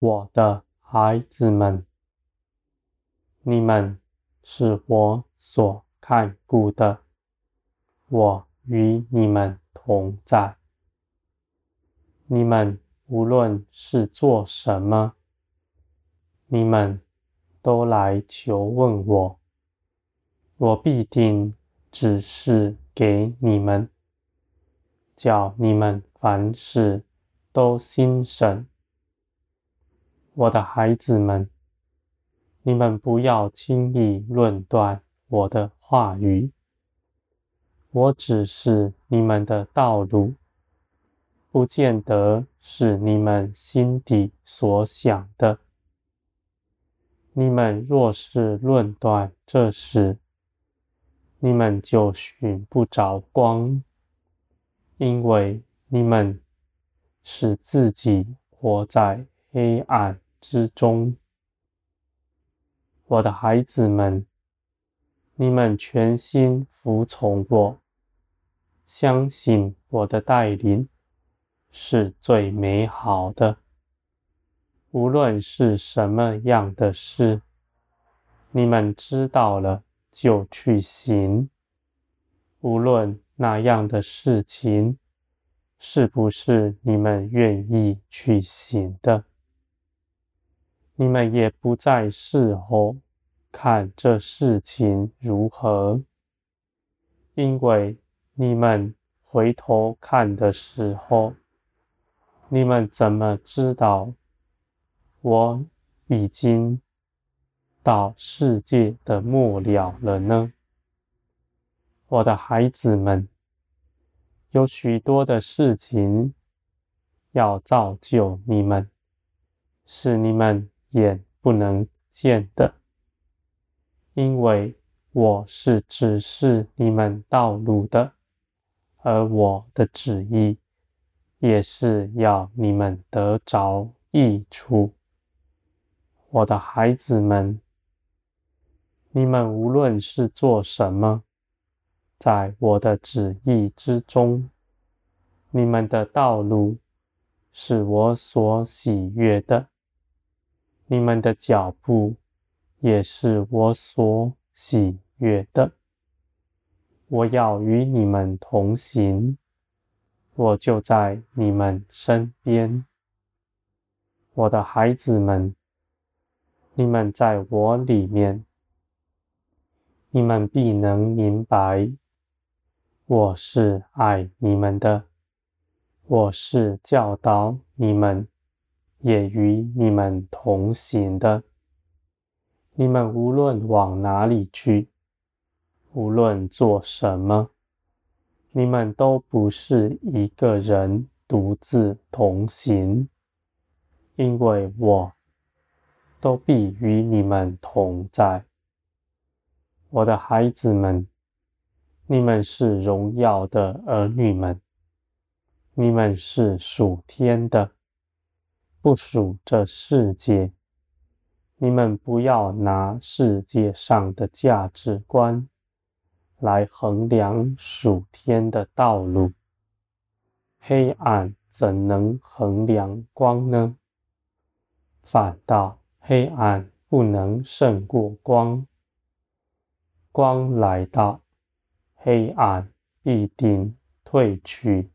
我的孩子们，你们是我所看顾的，我与你们同在。你们无论是做什么，你们都来求问我，我必定指示给你们，叫你们凡事都心神。我的孩子们，你们不要轻易论断我的话语。我只是你们的道路，不见得是你们心底所想的。你们若是论断这事，你们就寻不着光，因为你们使自己活在黑暗之中，我的孩子们，你们全心服从我，相信我的带领是最美好的。无论是什么样的事，你们知道了就去行。无论那样的事情是不是你们愿意去行的。你们也不再事后看这事情如何，因为你们回头看的时候，你们怎么知道我已经到世界的末了了呢？我的孩子们，有许多的事情要造就你们，使你们。眼不能见的，因为我是指示你们道路的，而我的旨意也是要你们得着益处。我的孩子们，你们无论是做什么，在我的旨意之中，你们的道路是我所喜悦的。你们的脚步也是我所喜悦的。我要与你们同行，我就在你们身边。我的孩子们，你们在我里面，你们必能明白，我是爱你们的，我是教导你们。也与你们同行的，你们无论往哪里去，无论做什么，你们都不是一个人独自同行，因为我都必与你们同在。我的孩子们，你们是荣耀的儿女们，你们是属天的。不属这世界，你们不要拿世界上的价值观来衡量属天的道路。黑暗怎能衡量光呢？反倒黑暗不能胜过光。光来到，黑暗必定退去。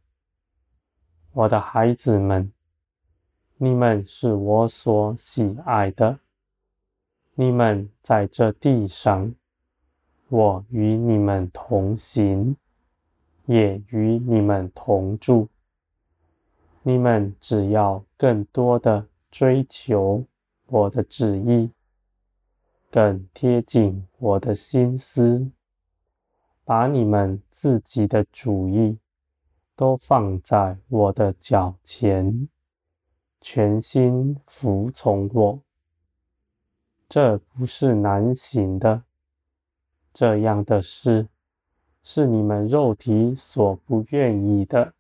我的孩子们。你们是我所喜爱的，你们在这地上，我与你们同行，也与你们同住。你们只要更多的追求我的旨意，更贴近我的心思，把你们自己的主意都放在我的脚前。全心服从我，这不是难行的。这样的事是你们肉体所不愿意的，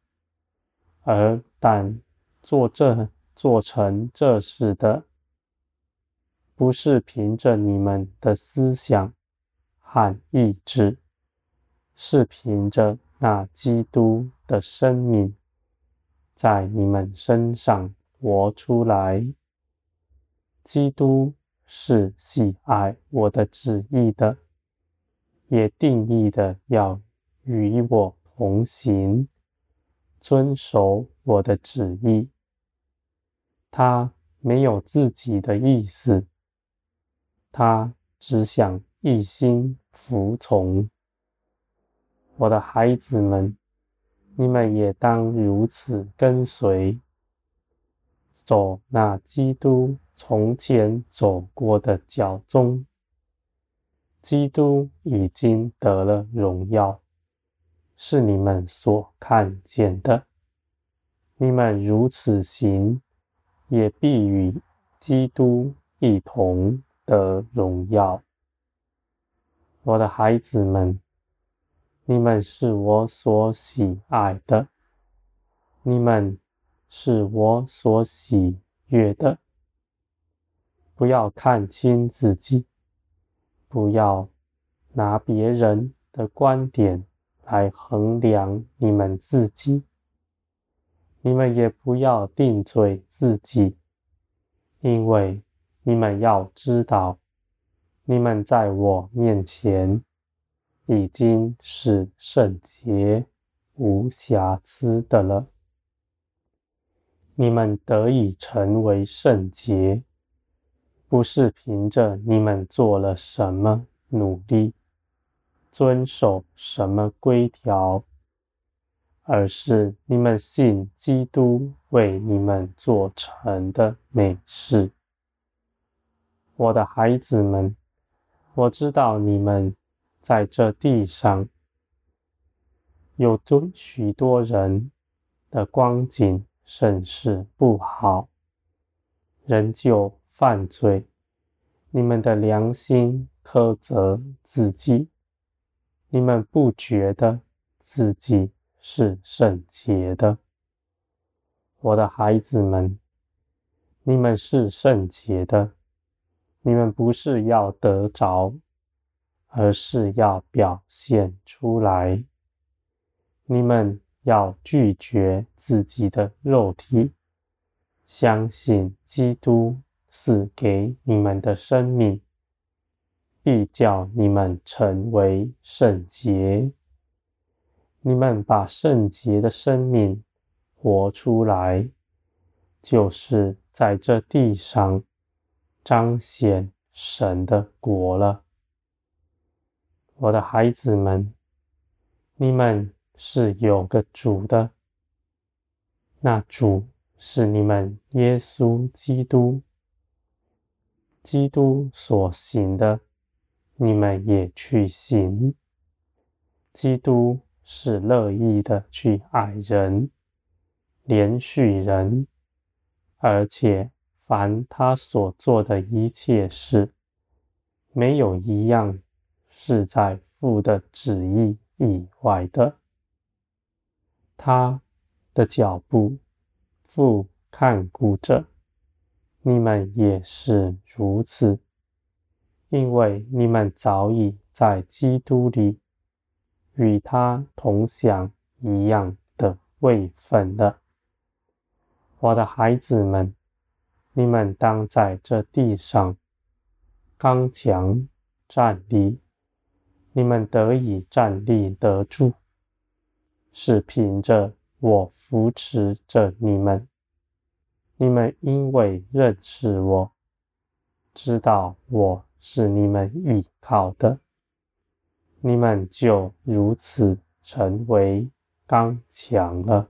而但做这做成这事的，不是凭着你们的思想和意志，是凭着那基督的生命在你们身上。活出来，基督是喜爱我的旨意的，也定义的要与我同行，遵守我的旨意。他没有自己的意思，他只想一心服从。我的孩子们，你们也当如此跟随。走那基督从前走过的脚踪，基督已经得了荣耀，是你们所看见的。你们如此行，也必与基督一同得荣耀。我的孩子们，你们是我所喜爱的，你们。是我所喜悦的。不要看轻自己，不要拿别人的观点来衡量你们自己。你们也不要定罪自己，因为你们要知道，你们在我面前已经是圣洁、无瑕疵的了。你们得以成为圣洁，不是凭着你们做了什么努力，遵守什么规条，而是你们信基督为你们做成的美事。我的孩子们，我知道你们在这地上有多许多人的光景。甚是不好，仍旧犯罪。你们的良心苛责自己，你们不觉得自己是圣洁的。我的孩子们，你们是圣洁的，你们不是要得着，而是要表现出来。你们。要拒绝自己的肉体，相信基督赐给你们的生命，必叫你们成为圣洁。你们把圣洁的生命活出来，就是在这地上彰显神的国了。我的孩子们，你们。是有个主的，那主是你们耶稣基督。基督所行的，你们也去行。基督是乐意的去爱人、怜恤人，而且凡他所做的一切事，没有一样是在父的旨意以外的。他的脚步，父看顾着，你们也是如此，因为你们早已在基督里与他同享一样的位分了。我的孩子们，你们当在这地上刚强站立，你们得以站立得住。是凭着我扶持着你们，你们因为认识我，知道我是你们依靠的，你们就如此成为刚强了。